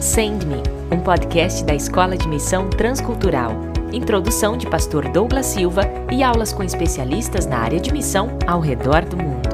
Send Me, um podcast da Escola de Missão Transcultural. Introdução de Pastor Douglas Silva e aulas com especialistas na área de missão ao redor do mundo.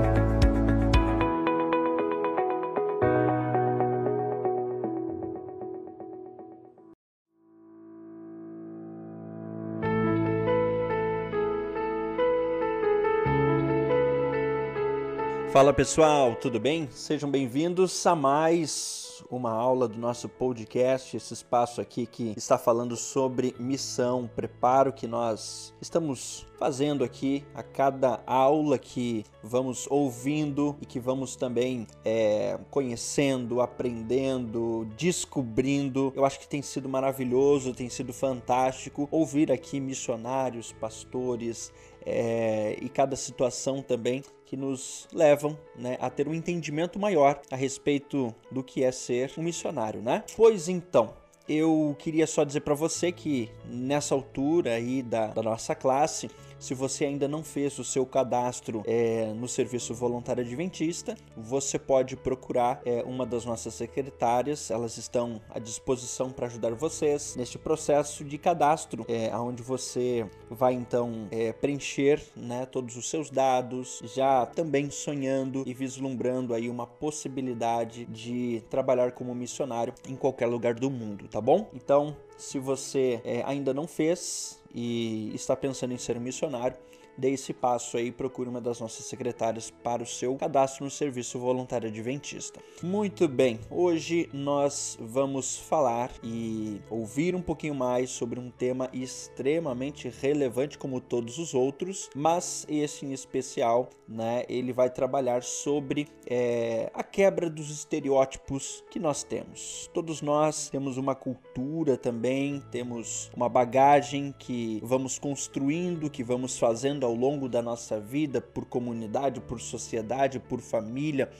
Fala pessoal, tudo bem? Sejam bem-vindos a mais uma aula do nosso podcast, esse espaço aqui que está falando sobre missão, preparo que nós estamos fazendo aqui a cada aula que vamos ouvindo e que vamos também é, conhecendo, aprendendo, descobrindo. Eu acho que tem sido maravilhoso, tem sido fantástico ouvir aqui missionários, pastores, é, e cada situação também que nos levam né, a ter um entendimento maior a respeito do que é ser um missionário, né? Pois então, eu queria só dizer para você que nessa altura aí da, da nossa classe se você ainda não fez o seu cadastro é, no Serviço Voluntário Adventista, você pode procurar é, uma das nossas secretárias, elas estão à disposição para ajudar vocês neste processo de cadastro, é, onde você vai então é, preencher né, todos os seus dados, já também sonhando e vislumbrando aí uma possibilidade de trabalhar como missionário em qualquer lugar do mundo, tá bom? Então, se você é, ainda não fez, e está pensando em ser missionário, dê esse passo aí e procure uma das nossas secretárias para o seu cadastro no Serviço Voluntário Adventista. Muito bem, hoje nós vamos falar e ouvir um pouquinho mais sobre um tema extremamente relevante como todos os outros, mas esse em especial, né, ele vai trabalhar sobre é, a quebra dos estereótipos que nós temos. Todos nós temos uma cultura também, temos uma bagagem que vamos construindo, que vamos fazendo ao longo da nossa vida por comunidade, por sociedade, por família,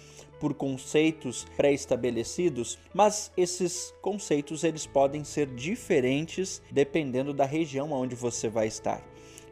por conceitos pré-estabelecidos, mas esses conceitos eles podem ser diferentes dependendo da região onde você vai estar.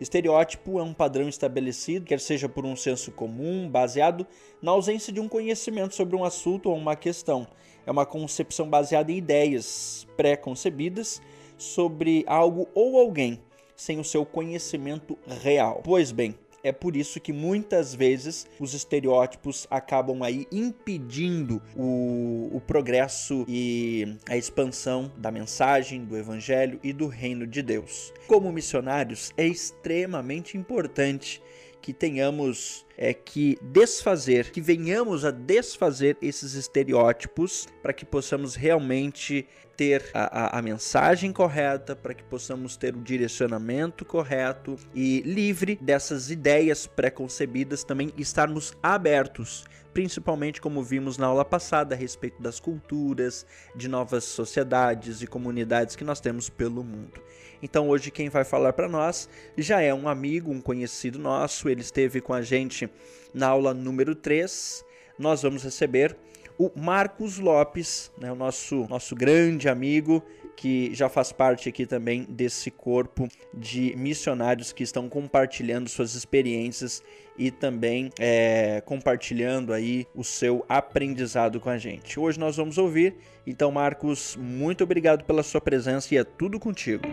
Estereótipo é um padrão estabelecido, quer seja por um senso comum, baseado na ausência de um conhecimento sobre um assunto ou uma questão. É uma concepção baseada em ideias pré-concebidas sobre algo ou alguém sem o seu conhecimento real. Pois bem, é por isso que muitas vezes os estereótipos acabam aí impedindo o, o, progresso e a expansão da mensagem, do evangelho e do reino de Deus. Como missionários, é extremamente importante que tenhamos é que desfazer, que venhamos a desfazer esses estereótipos para que possamos realmente ter a, a, a mensagem correta, para que possamos ter o direcionamento correto e livre dessas ideias preconcebidas, também estarmos abertos principalmente como vimos na aula passada a respeito das culturas, de novas sociedades e comunidades que nós temos pelo mundo. Então hoje quem vai falar para nós já é um amigo, um conhecido nosso, ele esteve com a gente na aula número 3. Nós vamos receber o Marcos Lopes, né, o nosso, nosso grande amigo, que já faz parte aqui também desse corpo de missionários que estão compartilhando suas experiências e também é, compartilhando aí o seu aprendizado com a gente. Hoje nós vamos ouvir, então Marcos, muito obrigado pela sua presença e é tudo contigo.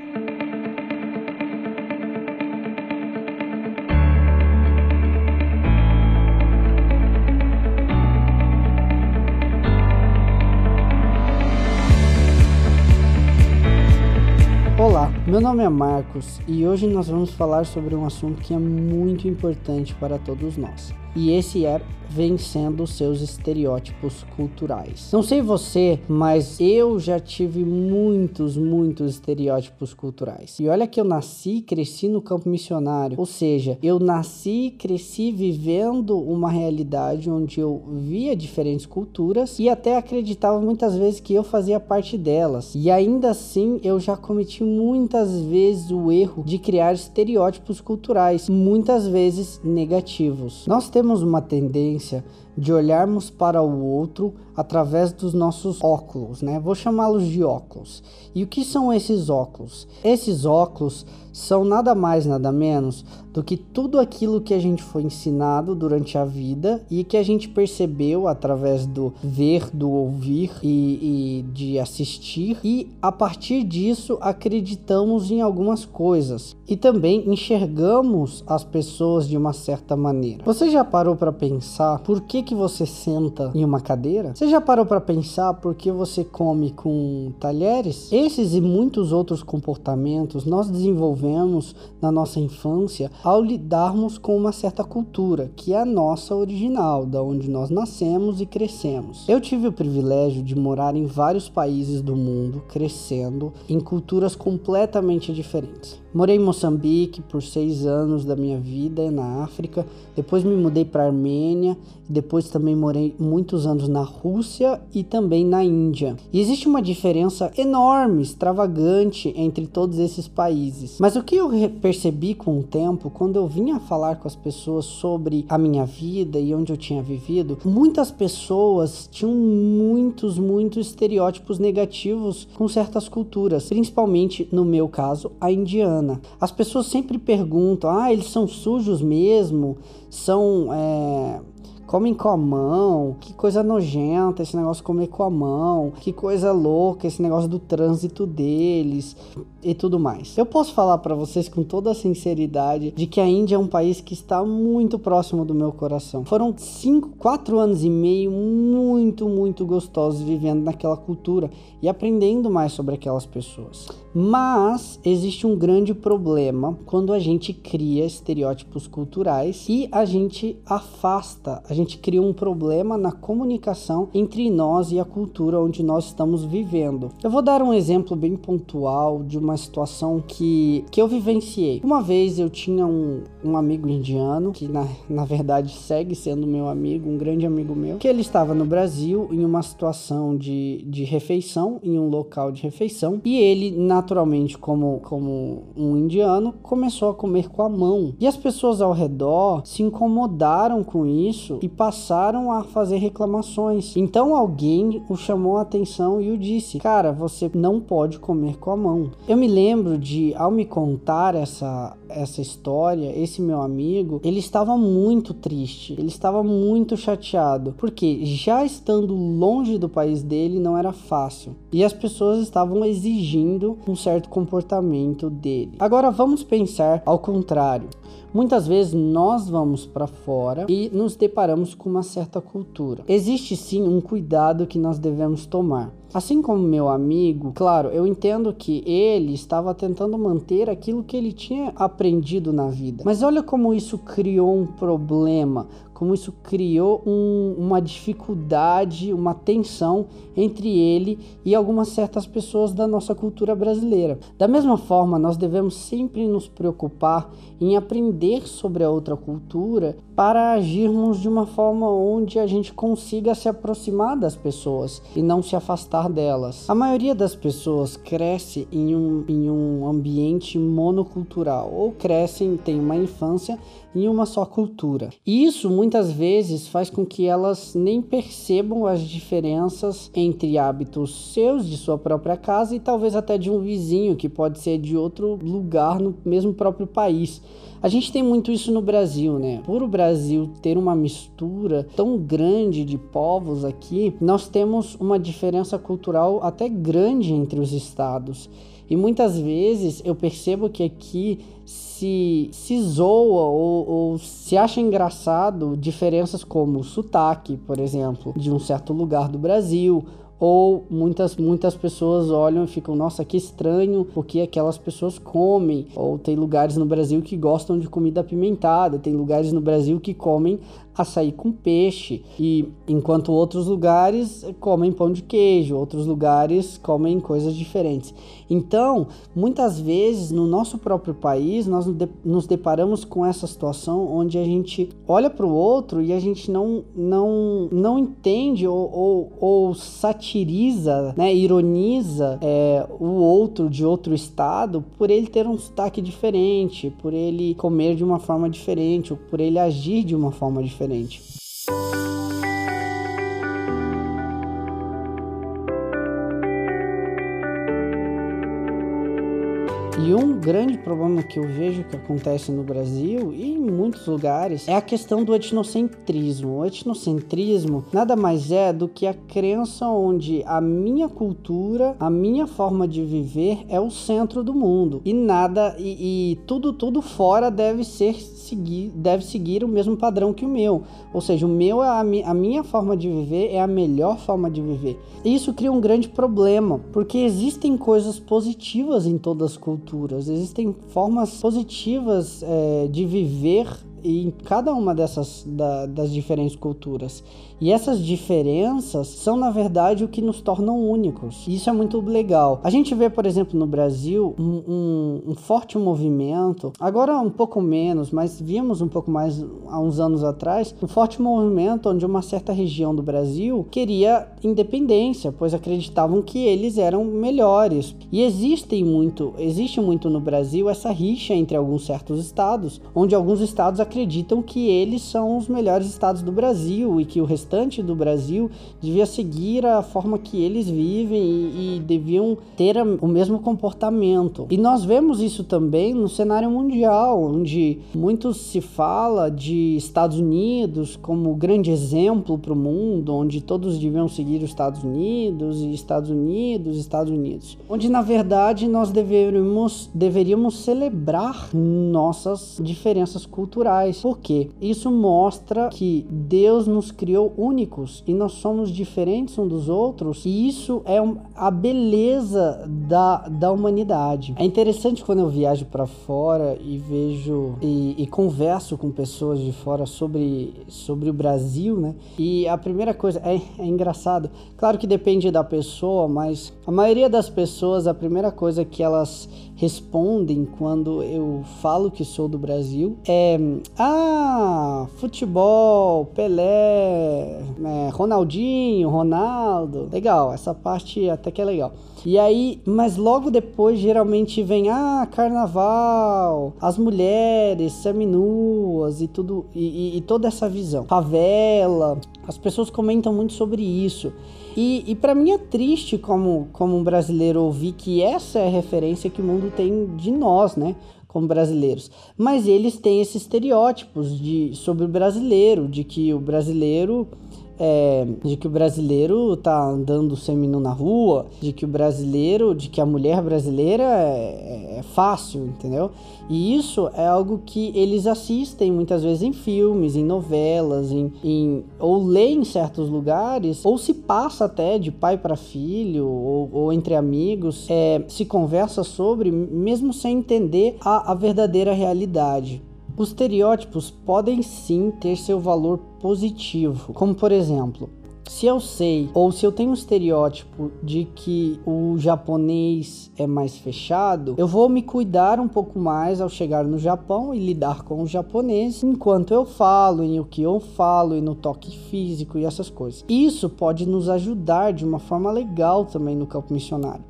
Meu nome é Marcos e hoje nós vamos falar sobre um assunto que é muito importante para todos nós. E esse é vencendo seus estereótipos culturais. Não sei você, mas eu já tive muitos, muitos estereótipos culturais. E olha que eu nasci, cresci no campo missionário, ou seja, eu nasci, cresci vivendo uma realidade onde eu via diferentes culturas e até acreditava muitas vezes que eu fazia parte delas. E ainda assim, eu já cometi muitas vezes o erro de criar estereótipos culturais, muitas vezes negativos. Nós temos uma tendência de olharmos para o outro através dos nossos óculos, né? Vou chamá-los de óculos. E o que são esses óculos? Esses óculos são nada mais, nada menos do que tudo aquilo que a gente foi ensinado durante a vida e que a gente percebeu através do ver, do ouvir e, e de assistir, e a partir disso acreditamos em algumas coisas e também enxergamos as pessoas de uma certa maneira. Você já parou para pensar por que, que você senta em uma cadeira? Você já parou para pensar por que você come com talheres? Esses e muitos outros comportamentos nós desenvolvemos na nossa infância ao lidarmos com uma certa cultura, que é a nossa original, da onde nós nascemos e crescemos. Eu tive o privilégio de morar em vários países do mundo, crescendo em culturas completamente diferentes. Morei em Moçambique por seis anos da minha vida na África, depois me mudei para a Armênia, depois também morei muitos anos na Rússia e também na Índia. E existe uma diferença enorme, extravagante entre todos esses países. Mas o que eu percebi com o tempo, quando eu vinha falar com as pessoas sobre a minha vida e onde eu tinha vivido, muitas pessoas tinham muitos, muitos estereótipos negativos com certas culturas, principalmente no meu caso, a indiana. As pessoas sempre perguntam: ah, eles são sujos mesmo? São. É comem com a mão, que coisa nojenta esse negócio de comer com a mão, que coisa louca esse negócio do trânsito deles e tudo mais. Eu posso falar para vocês com toda a sinceridade de que a Índia é um país que está muito próximo do meu coração. Foram cinco, quatro anos e meio muito, muito gostosos vivendo naquela cultura e aprendendo mais sobre aquelas pessoas. Mas existe um grande problema quando a gente cria estereótipos culturais e a gente afasta, a gente cria um problema na comunicação entre nós e a cultura onde nós estamos vivendo. Eu vou dar um exemplo bem pontual de uma situação que, que eu vivenciei. Uma vez eu tinha um, um amigo indiano, que na, na verdade segue sendo meu amigo, um grande amigo meu, que ele estava no Brasil em uma situação de, de refeição, em um local de refeição, e ele, naturalmente, como, como um indiano, começou a comer com a mão. E as pessoas ao redor se incomodaram com isso e passaram a fazer reclamações. Então alguém o chamou a atenção e o disse: Cara, você não pode comer com a mão. Eu me lembro de, ao me contar essa, essa história, esse meu amigo, ele estava muito triste, ele estava muito chateado, porque já estando longe do país dele não era fácil e as pessoas estavam exigindo um certo comportamento dele. Agora vamos pensar ao contrário. Muitas vezes nós vamos para fora e nos deparamos com uma certa cultura. Existe sim um cuidado que nós devemos tomar. Assim como meu amigo, claro, eu entendo que ele estava tentando manter aquilo que ele tinha aprendido na vida. Mas olha como isso criou um problema, como isso criou um, uma dificuldade, uma tensão entre ele e algumas certas pessoas da nossa cultura brasileira. Da mesma forma, nós devemos sempre nos preocupar em aprender sobre a outra cultura para agirmos de uma forma onde a gente consiga se aproximar das pessoas e não se afastar delas. A maioria das pessoas cresce em um, em um ambiente monocultural ou crescem, tem uma infância em uma só cultura. E isso muitas vezes faz com que elas nem percebam as diferenças entre hábitos seus de sua própria casa e talvez até de um vizinho que pode ser de outro lugar no mesmo próprio país. A gente tem muito isso no Brasil, né? Por o Brasil ter uma mistura tão grande de povos aqui, nós temos uma diferença cultural até grande entre os estados. E muitas vezes eu percebo que aqui se, se zoa ou, ou se acha engraçado diferenças como o sotaque, por exemplo, de um certo lugar do Brasil ou muitas muitas pessoas olham e ficam, nossa, que estranho porque aquelas pessoas comem. Ou tem lugares no Brasil que gostam de comida apimentada, tem lugares no Brasil que comem açaí com peixe, e enquanto outros lugares comem pão de queijo, outros lugares comem coisas diferentes. Então, muitas vezes no nosso próprio país, nós nos deparamos com essa situação onde a gente olha para o outro e a gente não, não, não entende ou, ou, ou satiriza, né, ironiza é, o outro de outro estado por ele ter um sotaque diferente, por ele comer de uma forma diferente, ou por ele agir de uma forma diferente diferente. E um grande problema que eu vejo que acontece no Brasil e em muitos lugares é a questão do etnocentrismo. O etnocentrismo nada mais é do que a crença onde a minha cultura, a minha forma de viver é o centro do mundo e nada e, e tudo tudo fora deve ser seguir deve seguir o mesmo padrão que o meu. Ou seja, o meu é a, a minha forma de viver é a melhor forma de viver. E isso cria um grande problema porque existem coisas positivas em todas as culturas, existem formas positivas é, de viver em cada uma dessas da, das diferentes culturas. E essas diferenças são, na verdade, o que nos tornam únicos. E isso é muito legal. A gente vê, por exemplo, no Brasil, um, um, um, forte movimento, agora um pouco menos, mas vimos um pouco mais há uns anos atrás, um forte movimento onde uma certa região do Brasil queria independência, pois acreditavam que eles eram melhores. E existem muito, existe muito no Brasil essa rixa entre alguns certos estados, onde alguns estados acreditam que eles são os melhores estados do Brasil e que o restante do Brasil devia seguir a forma que eles vivem e, e deviam ter o mesmo comportamento. E nós vemos isso também no cenário mundial, onde muito se fala de Estados Unidos como grande exemplo para o mundo, onde todos deviam seguir os Estados Unidos e Estados Unidos, Estados Unidos. Onde na verdade nós deveríamos, deveríamos celebrar nossas diferenças culturais. Porque isso mostra que Deus nos criou únicos e nós somos diferentes um dos outros, e isso é a beleza da, da humanidade. É interessante quando eu viajo para fora e vejo e, e, converso com pessoas de fora sobre, sobre o Brasil, né? E a primeira coisa é, é engraçado, claro que depende da pessoa, mas a maioria das pessoas, a primeira coisa que elas respondem quando eu falo que sou do Brasil é: ah, futebol, Pelé, é, Ronaldinho, Ronaldo. Legal, essa parte até que é legal. E aí, mas logo depois geralmente vem ah, carnaval, as mulheres seminuas e tudo e, e, e toda essa visão. Favela, as pessoas comentam muito sobre isso. E, e para mim é triste como, como um brasileiro ouvir que essa é a referência que o mundo tem de nós, né? Como brasileiros. Mas eles têm esses estereótipos de, sobre o brasileiro, de que o brasileiro é, de que o brasileiro tá andando seminu na rua, de que o brasileiro, de que a mulher brasileira é, é, fácil, entendeu? E isso é algo que eles assistem muitas vezes em filmes, em novelas, em, em ou leem em certos lugares, ou se passa até de pai para filho, ou, ou, entre amigos, é, se conversa sobre, mesmo sem entender a, a verdadeira realidade. Os estereótipos podem sim ter seu valor positivo, como por exemplo, se eu sei ou se eu tenho um estereótipo de que o japonês é mais fechado, eu vou me cuidar um pouco mais ao chegar no Japão e lidar com o japonês enquanto eu falo, em o que eu falo e no toque físico e essas coisas. Isso pode nos ajudar de uma forma legal também no campo missionário.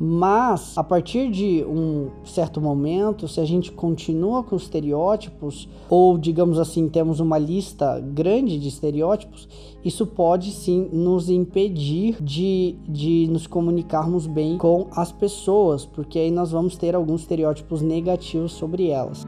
Mas a partir de um certo momento, se a gente continua com estereótipos, ou digamos assim, temos uma lista grande de estereótipos, isso pode sim nos impedir de, de nos comunicarmos bem com as pessoas, porque aí nós vamos ter alguns estereótipos negativos sobre elas.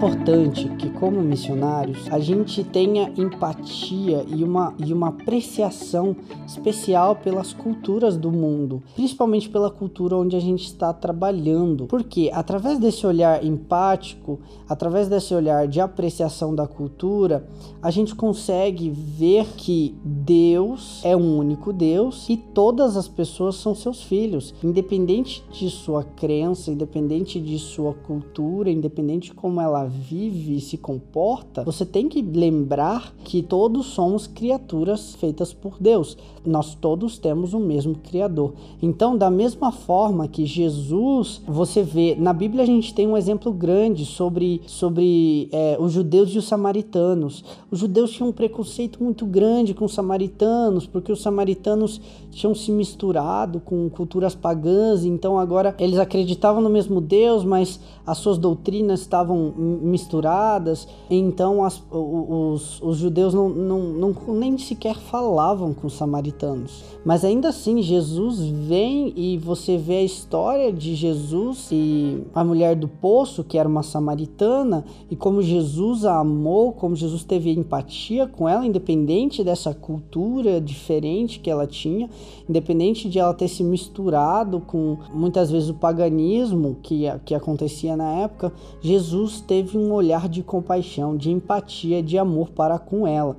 Importante que, como missionários, a gente tenha empatia e uma, e uma apreciação especial pelas culturas do mundo, principalmente pela cultura onde a gente está trabalhando. Porque através desse olhar empático, através desse olhar de apreciação da cultura, a gente consegue ver que Deus é um único Deus e todas as pessoas são seus filhos, independente de sua crença, independente de sua cultura, independente de como ela vive e se comporta, você tem que lembrar que todos somos criaturas feitas por Deus. Nós todos temos o mesmo Criador. Então, da mesma forma que Jesus, você vê, na Bíblia a gente tem um exemplo grande sobre, sobre é, os judeus e os samaritanos. Os judeus tinham um preconceito muito grande com os samaritanos, porque os samaritanos tinham se misturado com culturas pagãs, então agora eles acreditavam no mesmo Deus, mas as suas doutrinas estavam misturadas, então as, os, os judeus não, não, não, nem sequer falavam com os samaritanos. Mas ainda assim, Jesus vem e você vê a história de Jesus e a mulher do poço, que era uma samaritana, e como Jesus a amou, como Jesus teve empatia com ela, independente dessa cultura diferente que ela tinha, independente de ela ter se misturado com muitas vezes o paganismo que, que acontecia na época, Jesus teve um olhar de compaixão, de empatia, de amor para com ela.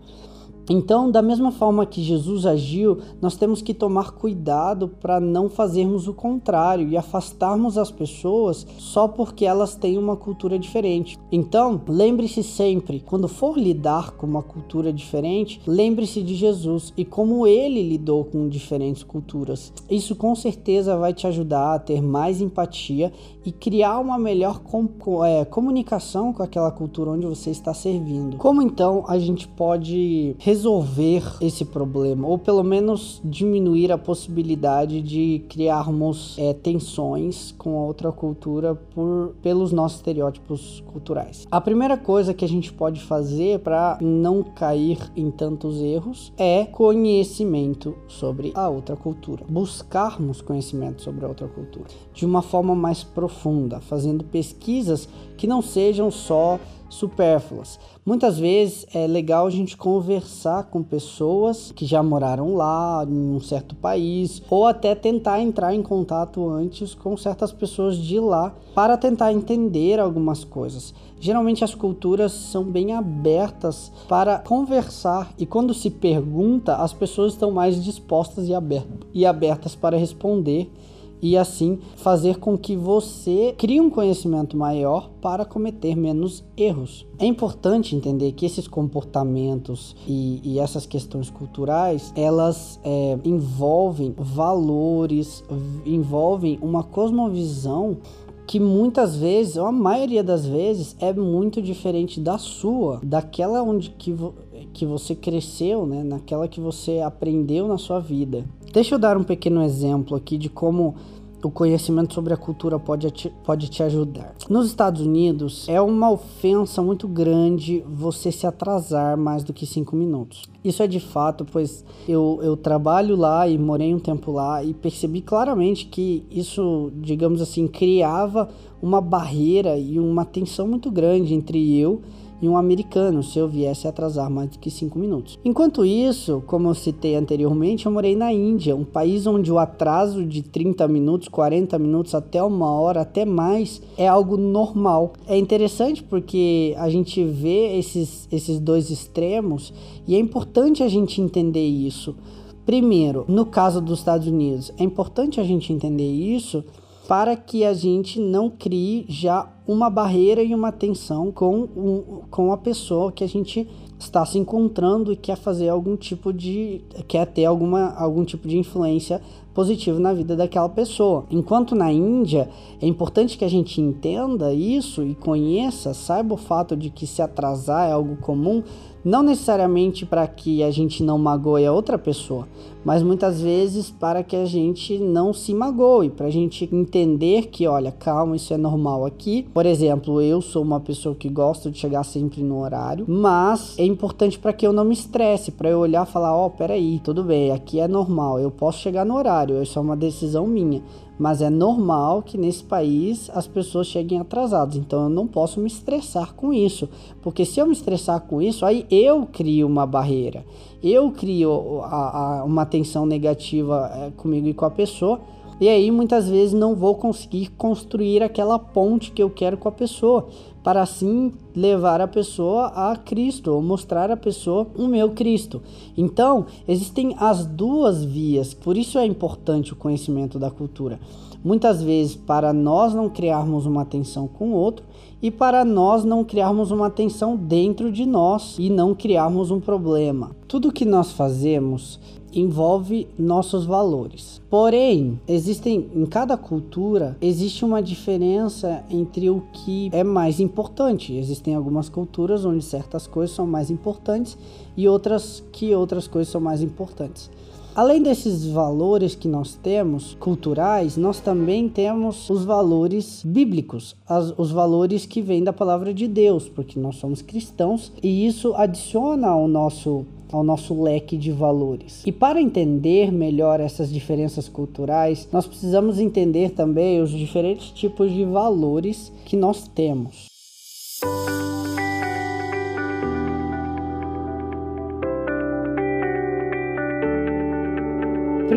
Então, da mesma forma que Jesus agiu, nós temos que tomar cuidado para não fazermos o contrário e afastarmos as pessoas só porque elas têm uma cultura diferente. Então, lembre-se sempre, quando for lidar com uma cultura diferente, lembre-se de Jesus e como ele lidou com diferentes culturas. Isso com certeza vai te ajudar a ter mais empatia e criar uma melhor com, é, comunicação com aquela cultura onde você está servindo. Como então a gente pode resolver esse problema, ou pelo menos diminuir a possibilidade de criarmos é, tensões com a outra cultura por, pelos nossos estereótipos culturais. A primeira coisa que a gente pode fazer para não cair em tantos erros é conhecimento sobre a outra cultura. Buscarmos conhecimento sobre a outra cultura de uma forma mais profunda, fazendo pesquisas que não sejam só supérfluas. Muitas vezes é legal a gente conversar com pessoas que já moraram lá em um certo país ou até tentar entrar em contato antes com certas pessoas de lá para tentar entender algumas coisas. Geralmente as culturas são bem abertas para conversar e quando se pergunta, as pessoas estão mais dispostas e abertas para responder e assim fazer com que você crie um conhecimento maior para cometer menos erros. É importante entender que esses comportamentos e, e essas questões culturais elas é, envolvem valores, envolvem uma cosmovisão que muitas vezes, ou a maioria das vezes, é muito diferente da sua, daquela onde que, vo que você cresceu, né? naquela que você aprendeu na sua vida. Deixa eu dar um pequeno exemplo aqui de como o conhecimento sobre a cultura pode te, pode te ajudar. Nos Estados Unidos, é uma ofensa muito grande você se atrasar mais do que cinco minutos. Isso é de fato, pois eu, eu trabalho lá e morei um tempo lá e percebi claramente que isso, digamos assim, criava uma barreira e uma tensão muito grande entre eu e um americano se eu viesse atrasar mais do que 5 minutos. Enquanto isso, como eu citei anteriormente, eu morei na Índia, um país onde o atraso de 30 minutos, 40 minutos, até uma hora, até mais, é algo normal. É interessante porque a gente vê esses, esses dois extremos e é importante a gente entender isso. Primeiro, no caso dos Estados Unidos, é importante a gente entender isso para que a gente não crie já uma barreira e uma tensão com, um, com a pessoa que a gente está se encontrando e quer fazer algum tipo de quer ter alguma algum tipo de influência positiva na vida daquela pessoa. Enquanto na Índia é importante que a gente entenda isso e conheça, saiba o fato de que se atrasar é algo comum, não necessariamente para que a gente não magoe a outra pessoa, mas muitas vezes para que a gente não se magoe, para a gente entender que, olha, calma, isso é normal aqui. Por exemplo, eu sou uma pessoa que gosta de chegar sempre no horário, mas é importante para que eu não me estresse, para eu olhar e falar: ó, oh, peraí, tudo bem, aqui é normal, eu posso chegar no horário, isso é uma decisão minha mas é normal que nesse país as pessoas cheguem atrasadas. Então eu não posso me estressar com isso, porque se eu me estressar com isso, aí eu crio uma barreira, eu crio a, a, uma tensão negativa é, comigo e com a pessoa. E aí muitas vezes não vou conseguir construir aquela ponte que eu quero com a pessoa, para assim levar a pessoa a Cristo, ou mostrar a pessoa o meu Cristo. Então, existem as duas vias, por isso é importante o conhecimento da cultura. Muitas vezes, para nós não criarmos uma tensão com o outro e para nós não criarmos uma tensão dentro de nós e não criarmos um problema. Tudo que nós fazemos envolve nossos valores. Porém, existem em cada cultura existe uma diferença entre o que é mais importante. Existem algumas culturas onde certas coisas são mais importantes e outras que outras coisas são mais importantes. Além desses valores que nós temos, culturais, nós também temos os valores bíblicos, as, os valores que vêm da palavra de Deus, porque nós somos cristãos e isso adiciona ao nosso ao nosso leque de valores. E para entender melhor essas diferenças culturais, nós precisamos entender também os diferentes tipos de valores que nós temos.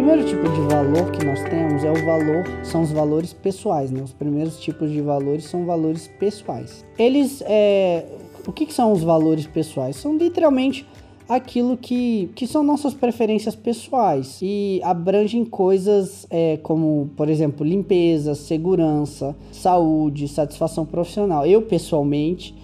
primeiro tipo de valor que nós temos é o valor, são os valores pessoais, né? Os primeiros tipos de valores são valores pessoais. Eles, é, o que, que são os valores pessoais? São literalmente aquilo que, que são nossas preferências pessoais e abrangem coisas é, como, por exemplo, limpeza, segurança, saúde, satisfação profissional. Eu, pessoalmente,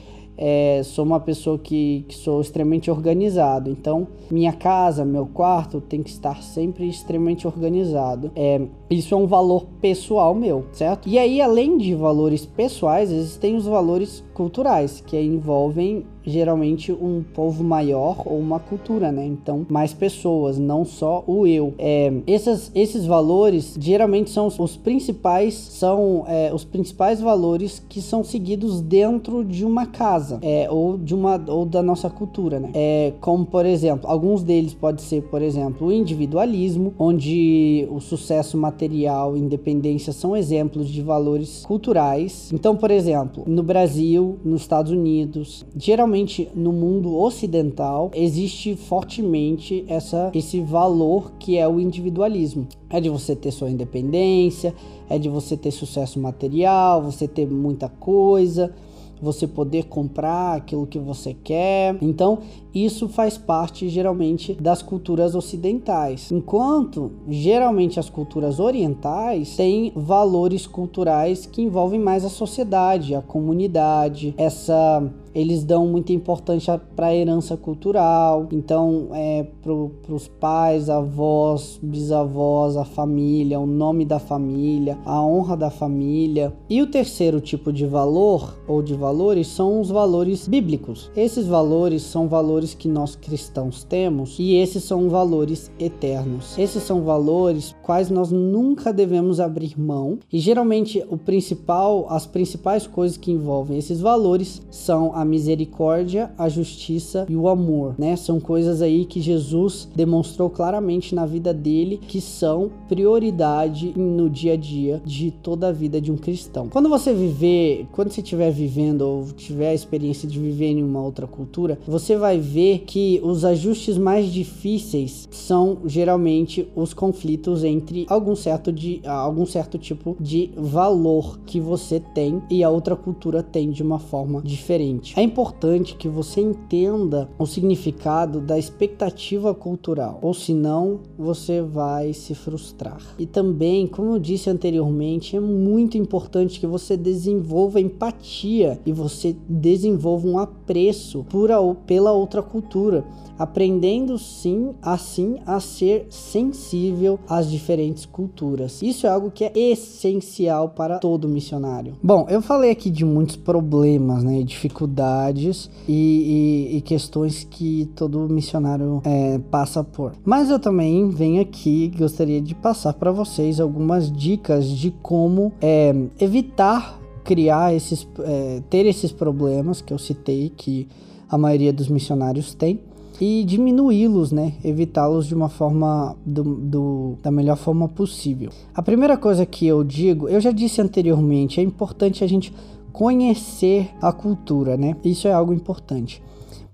é, sou uma pessoa que, que, sou extremamente organizado, então minha casa, meu quarto tem que estar sempre extremamente organizado. É, isso é um valor pessoal meu, certo? E aí, além de valores pessoais, existem os valores culturais, que envolvem geralmente um povo maior ou uma cultura, né? Então, mais pessoas, não só o eu. É, esses, valores geralmente são os, principais, são é, os principais valores que são seguidos dentro de uma casa, é, ou de uma ou da nossa cultura, né? É, como por exemplo, alguns deles pode ser, por exemplo, o individualismo, onde o sucesso material, independência são exemplos de valores culturais. Então, por exemplo, no Brasil nos Estados Unidos, geralmente no mundo ocidental, existe fortemente essa, esse valor que é o individualismo. É de você ter sua independência, é de você ter sucesso material, você ter muita coisa você poder comprar aquilo que você quer. Então, isso faz parte geralmente das culturas ocidentais. Enquanto geralmente as culturas orientais têm valores culturais que envolvem mais a sociedade, a comunidade, essa eles dão muita importância para a herança cultural, então é para os pais, avós, bisavós, a família, o nome da família, a honra da família. E o terceiro tipo de valor ou de valores são os valores bíblicos. Esses valores são valores que nós cristãos temos e esses são valores eternos. Esses são valores quais nós nunca devemos abrir mão e geralmente o principal, as principais coisas que envolvem esses valores são a misericórdia, a justiça e o amor, né? São coisas aí que Jesus demonstrou claramente na vida dele que são prioridade no dia a dia de toda a vida de um cristão. Quando você viver, quando você estiver vivendo ou tiver a experiência de viver em uma outra cultura, você vai ver que os ajustes mais difíceis são geralmente os conflitos entre algum certo de algum certo tipo de valor que você tem e a outra cultura tem de uma forma diferente. É importante que você entenda o significado da expectativa cultural, ou senão você vai se frustrar. E também, como eu disse anteriormente, é muito importante que você desenvolva empatia e você desenvolva um apreço por a, pela outra cultura, aprendendo sim assim a ser sensível às diferentes culturas. Isso é algo que é essencial para todo missionário. Bom, eu falei aqui de muitos problemas, né, dificuldades e, e, e questões que todo missionário é, passa por. Mas eu também venho aqui gostaria de passar para vocês algumas dicas de como é, evitar criar esses, é, ter esses problemas que eu citei que a maioria dos missionários tem e diminuí-los, né? Evitá-los de uma forma do, do, da melhor forma possível. A primeira coisa que eu digo, eu já disse anteriormente, é importante a gente conhecer a cultura, né? Isso é algo importante.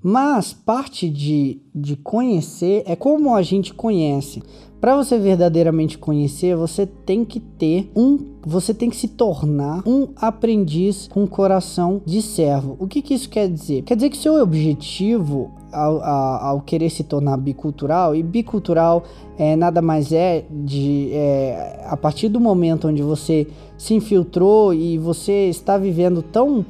Mas parte de, de conhecer é como a gente conhece. Para você verdadeiramente conhecer, você tem que ter um, você tem que se tornar um aprendiz com coração de servo. O que, que isso quer dizer? Quer dizer que seu objetivo ao, ao, ao querer se tornar bicultural, e bicultural é, nada mais é de é, a partir do momento onde você se infiltrou e você está vivendo tão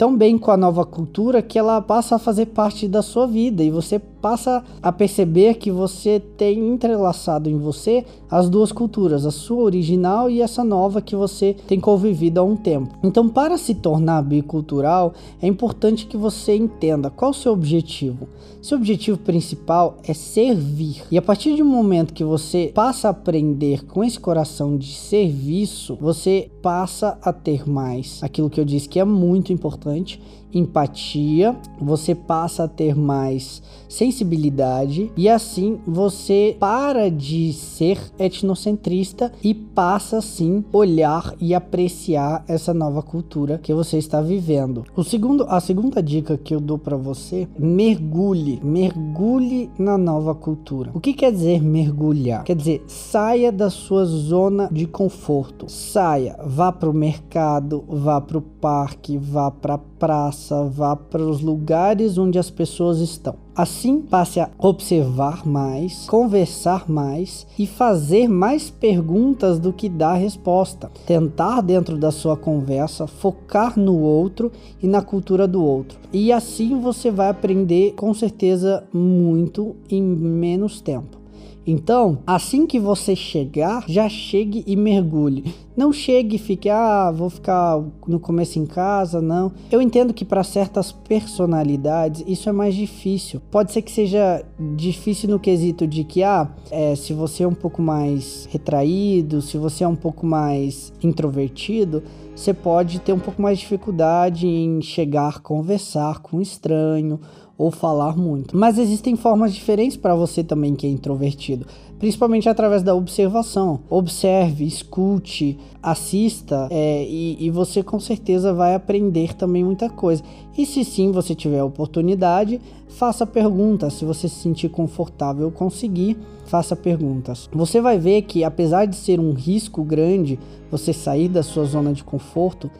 tão bem com a nova cultura que ela passa a fazer parte da sua vida e você passa a perceber que você tem entrelaçado em você as duas culturas, a sua original e essa nova que você tem convivido há um tempo. Então, para se tornar bicultural, é importante que você entenda qual o seu objetivo. Seu objetivo principal é servir. E a partir do momento que você passa a aprender com esse coração de serviço, você passa a ter mais aquilo que eu disse que é muito importante empatia, você passa a ter mais sensibilidade e assim você para de ser etnocentrista e passa sim olhar e apreciar essa nova cultura que você está vivendo. O segundo, a segunda dica que eu dou para você, mergulhe, mergulhe na nova cultura. O que quer dizer mergulhar? Quer dizer, saia da sua zona de conforto. Saia, vá para o mercado, vá para o parque, vá para praça, vá para os lugares onde as pessoas estão. Assim, passe a observar mais, conversar mais e fazer mais perguntas do que dar resposta. Tentar, dentro da sua conversa, focar no outro e na cultura do outro. E assim você vai aprender com certeza muito em menos tempo. Então, assim que você chegar, já chegue e mergulhe. Não chegue e fique, ah, vou ficar no começo em casa, não. Eu entendo que para certas personalidades isso é mais difícil. Pode ser que seja difícil no quesito de que, ah, é, se você é um pouco mais retraído, se você é um pouco mais introvertido, você pode ter um pouco mais de dificuldade em chegar, conversar com um estranho ou falar muito. Mas existem formas diferentes para você também que é introvertido, principalmente através da observação. Observe, escute, assista é, e, e, você com certeza vai aprender também muita coisa. E se sim você tiver a oportunidade, faça perguntas. Se você se sentir confortável conseguir, faça perguntas. Você vai ver que apesar de ser um risco grande você sair da sua zona de conforto,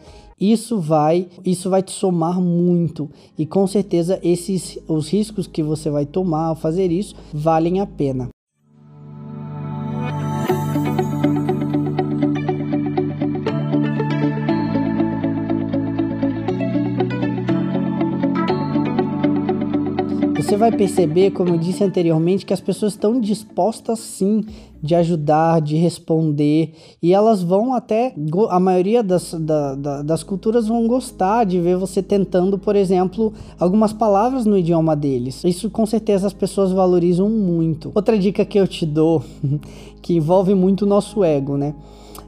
isso vai, isso vai te somar muito e com certeza esses os riscos que você vai tomar ao fazer isso valem a pena. Vai perceber, como eu disse anteriormente, que as pessoas estão dispostas sim de ajudar, de responder, e elas vão até, a maioria das, da, da, das culturas vão gostar de ver você tentando, por exemplo, algumas palavras no idioma deles. Isso com certeza as pessoas valorizam muito. Outra dica que eu te dou, que envolve muito o nosso ego, né?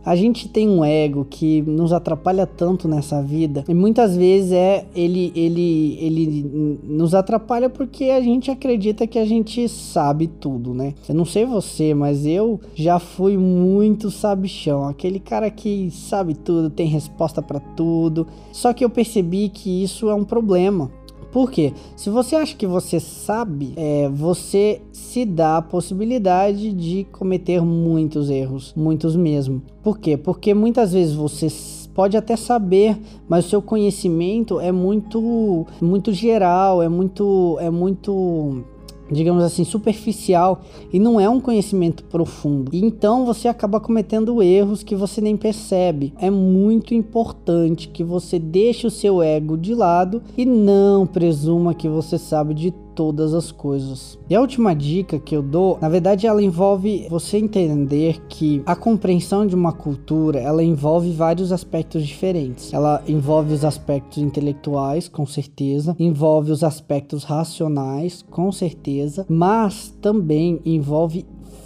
A gente tem um ego que nos atrapalha tanto nessa vida e muitas vezes é ele ele ele nos atrapalha porque a gente acredita que a gente sabe tudo, né? Eu não sei você, mas eu já fui muito sabichão, aquele cara que sabe tudo, tem resposta para tudo. Só que eu percebi que isso é um problema. Por quê? Se você acha que você sabe, é, você se dá a possibilidade de cometer muitos erros, muitos mesmo. Por quê? Porque muitas vezes você pode até saber, mas o seu conhecimento é muito muito geral, é muito é muito digamos assim, superficial e não é um conhecimento profundo. Então você acaba cometendo erros que você nem percebe. É muito importante que você deixe o seu ego de lado e não presuma que você sabe de todas as coisas. E a última dica que eu dou, na verdade, ela envolve você entender que a compreensão de uma cultura, ela envolve vários aspectos diferentes. Ela envolve os aspectos intelectuais, com certeza, envolve os aspectos racionais, com certeza, mas também envolve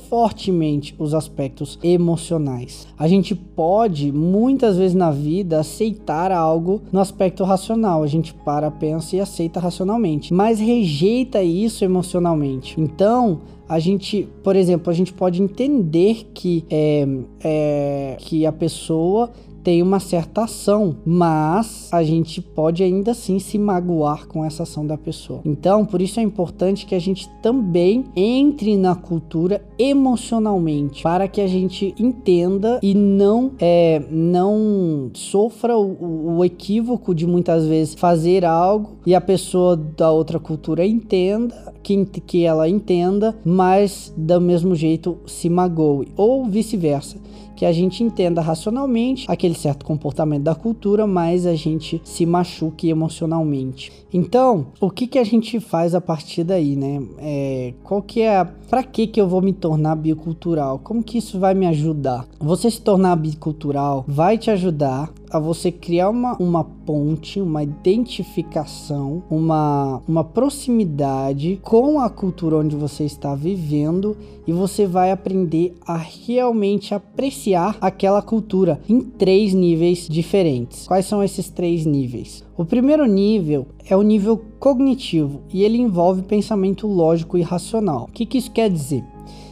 fortemente os aspectos emocionais. A gente pode muitas vezes na vida aceitar algo no aspecto racional, a gente para, pensa e aceita racionalmente, mas rejeita isso emocionalmente. Então, a gente, por exemplo, a gente pode entender que é, é que a pessoa tem uma certa ação, mas a gente pode ainda assim se magoar com essa ação da pessoa. Então, por isso é importante que a gente também entre na cultura emocionalmente, para que a gente entenda e não é, não sofra o, o equívoco de muitas vezes fazer algo e a pessoa da outra cultura entenda, que, que ela entenda, mas do mesmo jeito se magoe, ou vice-versa que a gente entenda racionalmente, aquele certo comportamento da cultura, mais a gente se machuque emocionalmente. Então, o que, que a gente faz a partir daí, né? É, qual que é. Pra que que eu vou me tornar bicultural? Como que isso vai me ajudar? Você se tornar bicultural vai te ajudar a você criar uma, uma ponte, uma identificação, uma, uma proximidade com a cultura onde você está vivendo e você vai aprender a realmente apreciar aquela cultura em três níveis diferentes. Quais são esses três níveis? O primeiro nível é o nível cognitivo e ele envolve pensamento lógico e racional. O que, que isso quer dizer?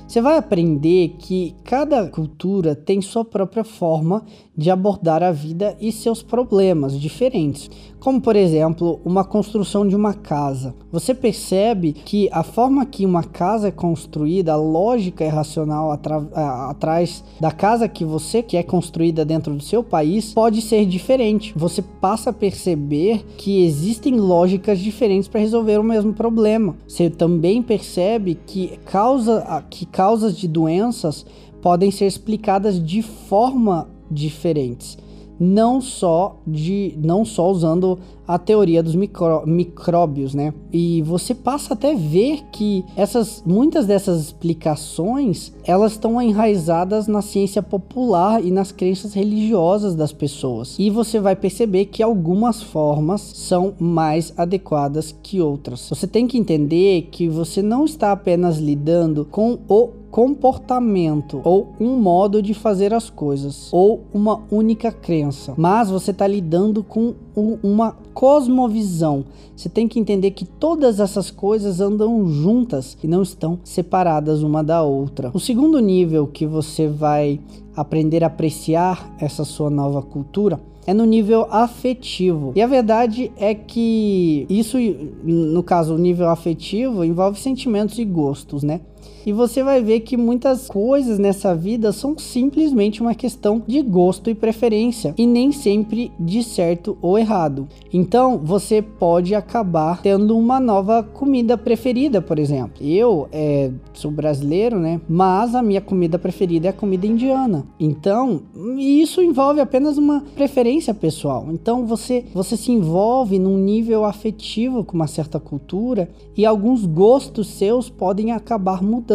Você vai aprender que cada cultura tem sua própria forma de abordar a vida e seus problemas diferentes, como por exemplo, uma construção de uma casa. Você percebe que a forma que uma casa é construída, a lógica é racional atrás da casa que você quer construída dentro do seu país pode ser diferente. Você passa a perceber que existem lógicas diferentes para resolver o mesmo problema. Você também percebe que causa que causas de doenças podem ser explicadas de forma diferentes não só de não só usando a teoria dos micro, micróbios, né? E você passa até ver que essas muitas dessas explicações, elas estão enraizadas na ciência popular e nas crenças religiosas das pessoas. E você vai perceber que algumas formas são mais adequadas que outras. Você tem que entender que você não está apenas lidando com o comportamento ou um modo de fazer as coisas ou uma única crença, mas você está lidando com uma cosmovisão. Você tem que entender que todas essas coisas andam juntas e não estão separadas uma da outra. O segundo nível que você vai aprender a apreciar essa sua nova cultura é no nível afetivo. E a verdade é que isso, no caso, o nível afetivo envolve sentimentos e gostos, né? E você vai ver que muitas coisas nessa vida são simplesmente uma questão de gosto e preferência e nem sempre de certo ou errado. Então você pode acabar tendo uma nova comida preferida, por exemplo. Eu é, sou brasileiro, né? Mas a minha comida preferida é a comida indiana. Então isso envolve apenas uma preferência pessoal. Então você você se envolve num nível afetivo com uma certa cultura e alguns gostos seus podem acabar mudando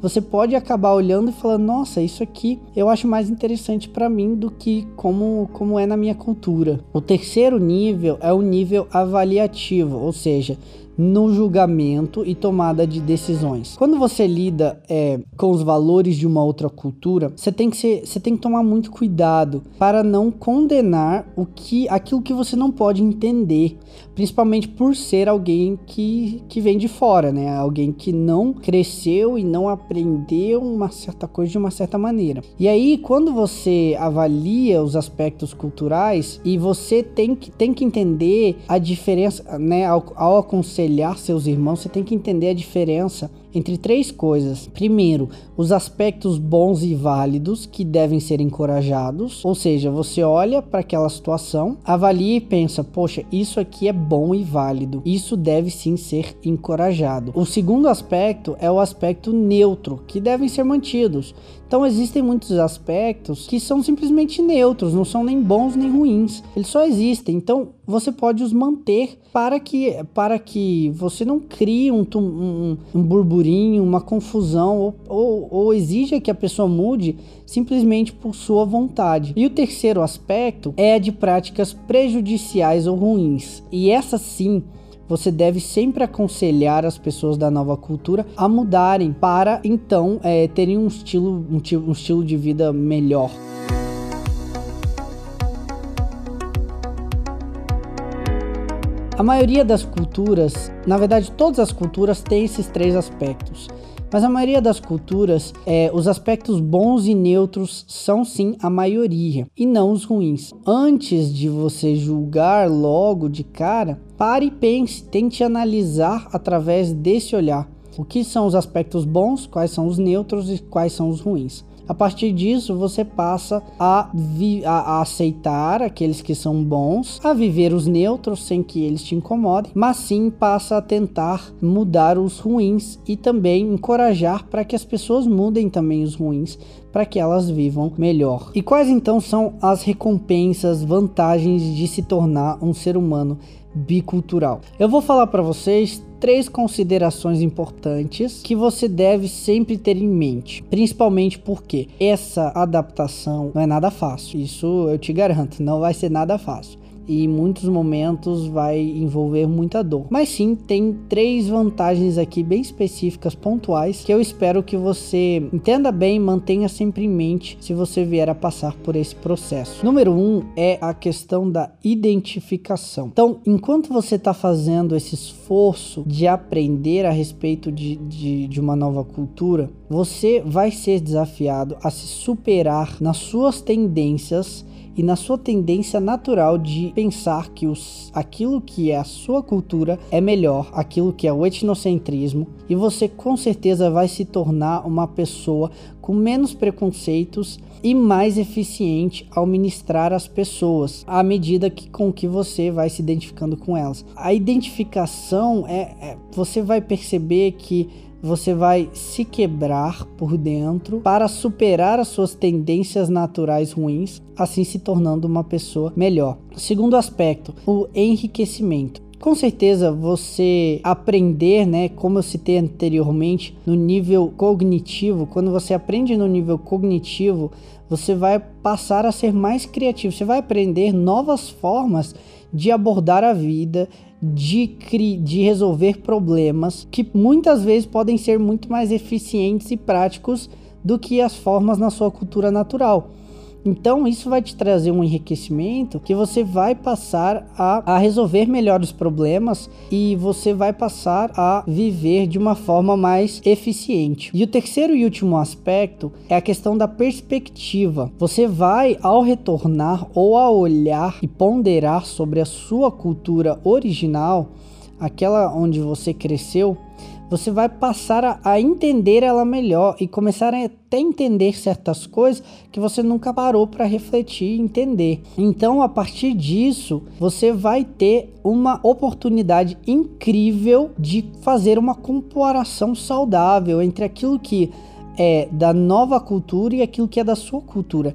você pode acabar olhando e falando: "Nossa, isso aqui eu acho mais interessante para mim do que como como é na minha cultura". O terceiro nível é o nível avaliativo, ou seja, no julgamento e tomada de decisões. Quando você lida é, com os valores de uma outra cultura, você tem que ser, você tem que tomar muito cuidado para não condenar o que, aquilo que você não pode entender, principalmente por ser alguém que, que vem de fora, né? Alguém que não cresceu e não aprendeu uma certa coisa de uma certa maneira. E aí, quando você avalia os aspectos culturais e você tem que, tem que entender a diferença, né? Ao, ao aconselhar seus irmãos, você tem que entender a diferença entre três coisas. Primeiro, os aspectos bons e válidos que devem ser encorajados, ou seja, você olha para aquela situação, avalia e pensa: poxa, isso aqui é bom e válido, isso deve sim ser encorajado. O segundo aspecto é o aspecto neutro, que devem ser mantidos. Então existem muitos aspectos que são simplesmente neutros, não são nem bons nem ruins. Eles só existem. Então você pode os manter para que para que você não crie um, um, um burburinho, uma confusão ou, ou, ou exija que a pessoa mude simplesmente por sua vontade. E o terceiro aspecto é de práticas prejudiciais ou ruins. E essa sim você deve sempre aconselhar as pessoas da nova cultura a mudarem para então é, terem um estilo, um, um estilo de vida melhor. A maioria das culturas, na verdade, todas as culturas têm esses três aspectos. Mas a maioria das culturas, é, os aspectos bons e neutros são sim a maioria e não os ruins. Antes de você julgar logo de cara, pare e pense, tente analisar através desse olhar. O que são os aspectos bons, quais são os neutros e quais são os ruins. A partir disso, você passa a, a, aceitar aqueles que são bons, a viver os neutros sem que eles te incomodem, mas sim passa a tentar mudar os ruins e também encorajar para que as pessoas mudem também os ruins, para que elas vivam melhor. E quais então são as recompensas, vantagens de se tornar um ser humano bicultural? Eu vou falar para vocês três considerações importantes que você deve sempre ter em mente, principalmente porque essa adaptação não é nada fácil. Isso eu te garanto, não vai ser nada fácil e em muitos momentos vai envolver muita dor. Mas sim, tem três vantagens aqui bem específicas, pontuais, que eu espero que você entenda bem mantenha sempre em mente se você vier a passar por esse processo. Número um é a questão da identificação. Então, enquanto você está fazendo esse esforço de aprender a respeito de, de, de uma nova cultura, você vai ser desafiado a se superar nas suas tendências e na sua tendência natural de pensar que os, aquilo que é a sua cultura é melhor, aquilo que é o etnocentrismo, e você com certeza vai se tornar uma pessoa com menos preconceitos e mais eficiente ao ministrar as pessoas, à medida que com que você vai se identificando com elas. A identificação é, é você vai perceber que você vai se quebrar por dentro para superar as suas tendências naturais ruins, assim se tornando uma pessoa melhor. Segundo aspecto, o enriquecimento. Com certeza você aprender, né, como eu citei anteriormente, no nível cognitivo, quando você aprende no nível cognitivo, você vai passar a ser mais criativo, você vai aprender novas formas de abordar a vida, de, de resolver problemas que muitas vezes podem ser muito mais eficientes e práticos do que as formas na sua cultura natural. Então, isso vai te trazer um enriquecimento que você vai passar a, a resolver melhor os problemas e você vai passar a viver de uma forma mais eficiente. E o terceiro e último aspecto é a questão da perspectiva. Você vai, ao retornar ou ao olhar e ponderar sobre a sua cultura original, aquela onde você cresceu, você vai passar a, a, entender ela melhor e começar a até entender certas coisas que você nunca parou para refletir e entender. Então, a partir disso, você vai ter uma oportunidade incrível de fazer uma comparação saudável entre aquilo que é da nova cultura e aquilo que é da sua cultura.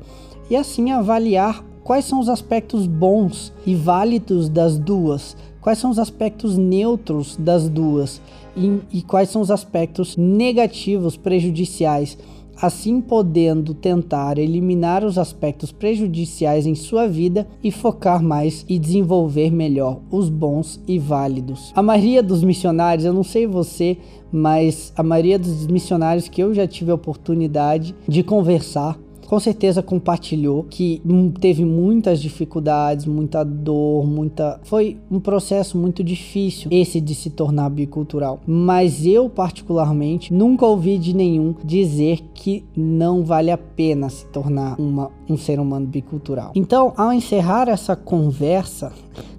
E assim avaliar quais são os aspectos bons e válidos das duas, quais são os aspectos neutros das duas e, e quais são os aspectos negativos, prejudiciais, assim podendo tentar eliminar os aspectos prejudiciais em sua vida e focar mais e desenvolver melhor os bons e válidos. A maioria dos missionários, eu não sei você, mas a maioria dos missionários que eu já tive a oportunidade de conversar com certeza compartilhou que teve muitas dificuldades, muita dor, muita. Foi um processo muito difícil esse de se tornar bicultural. Mas eu, particularmente, nunca ouvi de nenhum dizer que não vale a pena se tornar uma, um ser humano bicultural. Então, ao encerrar essa conversa,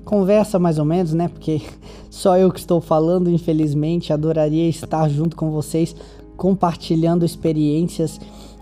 conversa mais ou menos, né? Porque só eu que estou falando, infelizmente, adoraria estar junto com vocês compartilhando experiências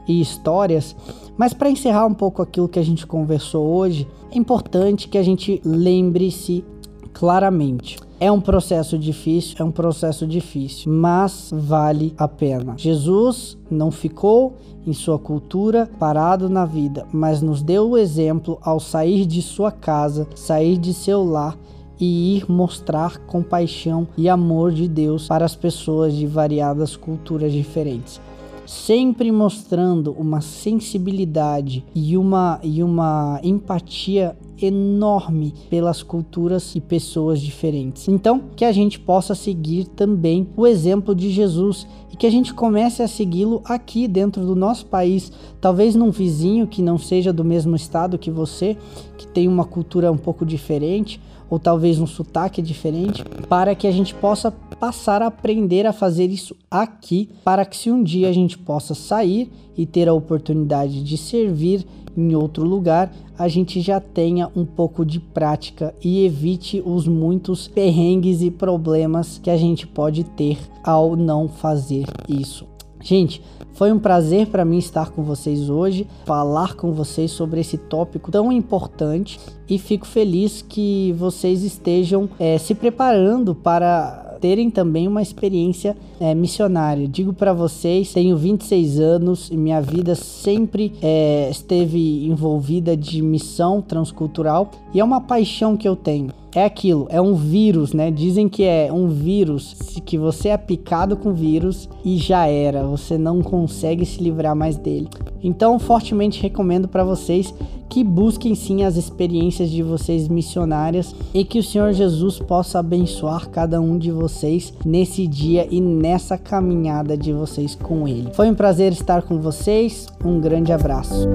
e histórias. Mas para encerrar um pouco aquilo que a gente conversou hoje, é importante que a gente lembre-se claramente. É um processo difícil, é um processo difícil, mas vale a pena. Jesus não ficou em sua cultura parado na vida, mas nos deu o exemplo ao sair de sua casa, sair de seu lar e ir mostrar compaixão e amor de Deus para as pessoas de variadas culturas diferentes sempre mostrando uma sensibilidade e uma, e uma empatia enorme pelas culturas e pessoas diferentes. Então, que a gente possa seguir também o exemplo de Jesus e que a gente comece a segui-lo aqui dentro do nosso país, talvez num vizinho que não seja do mesmo estado que você, que tem uma cultura um pouco diferente, ou talvez um sotaque diferente, para que a gente possa passar a aprender a fazer isso aqui, para que se um dia a gente possa sair e ter a oportunidade de servir em outro lugar, a gente já tenha um pouco de prática e evite os muitos perrengues e problemas que a gente pode ter ao não fazer isso. Gente, foi um prazer para mim estar com vocês hoje, falar com vocês sobre esse tópico tão importante e fico feliz que vocês estejam é, se preparando para terem também uma experiência é, missionária. Digo para vocês, tenho 26 anos e minha vida sempre é, esteve envolvida de missão transcultural e é uma paixão que eu tenho é aquilo, é um vírus, né? Dizem que é um vírus, que você é picado com vírus e já era, você não consegue se livrar mais dele. Então, fortemente recomendo para vocês que busquem sim as experiências de vocês missionárias e que o Senhor Jesus possa abençoar cada um de vocês nesse dia e nessa caminhada de vocês com Ele. Foi um prazer estar com vocês, um grande abraço.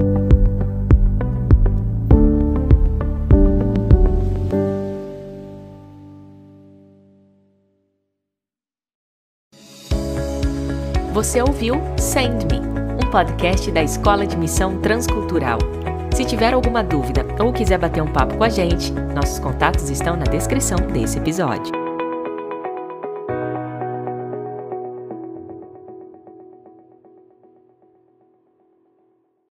Você ouviu Send Me, um podcast da Escola de Missão Transcultural. Se tiver alguma dúvida ou quiser bater um papo com a gente, nossos contatos estão na descrição desse episódio.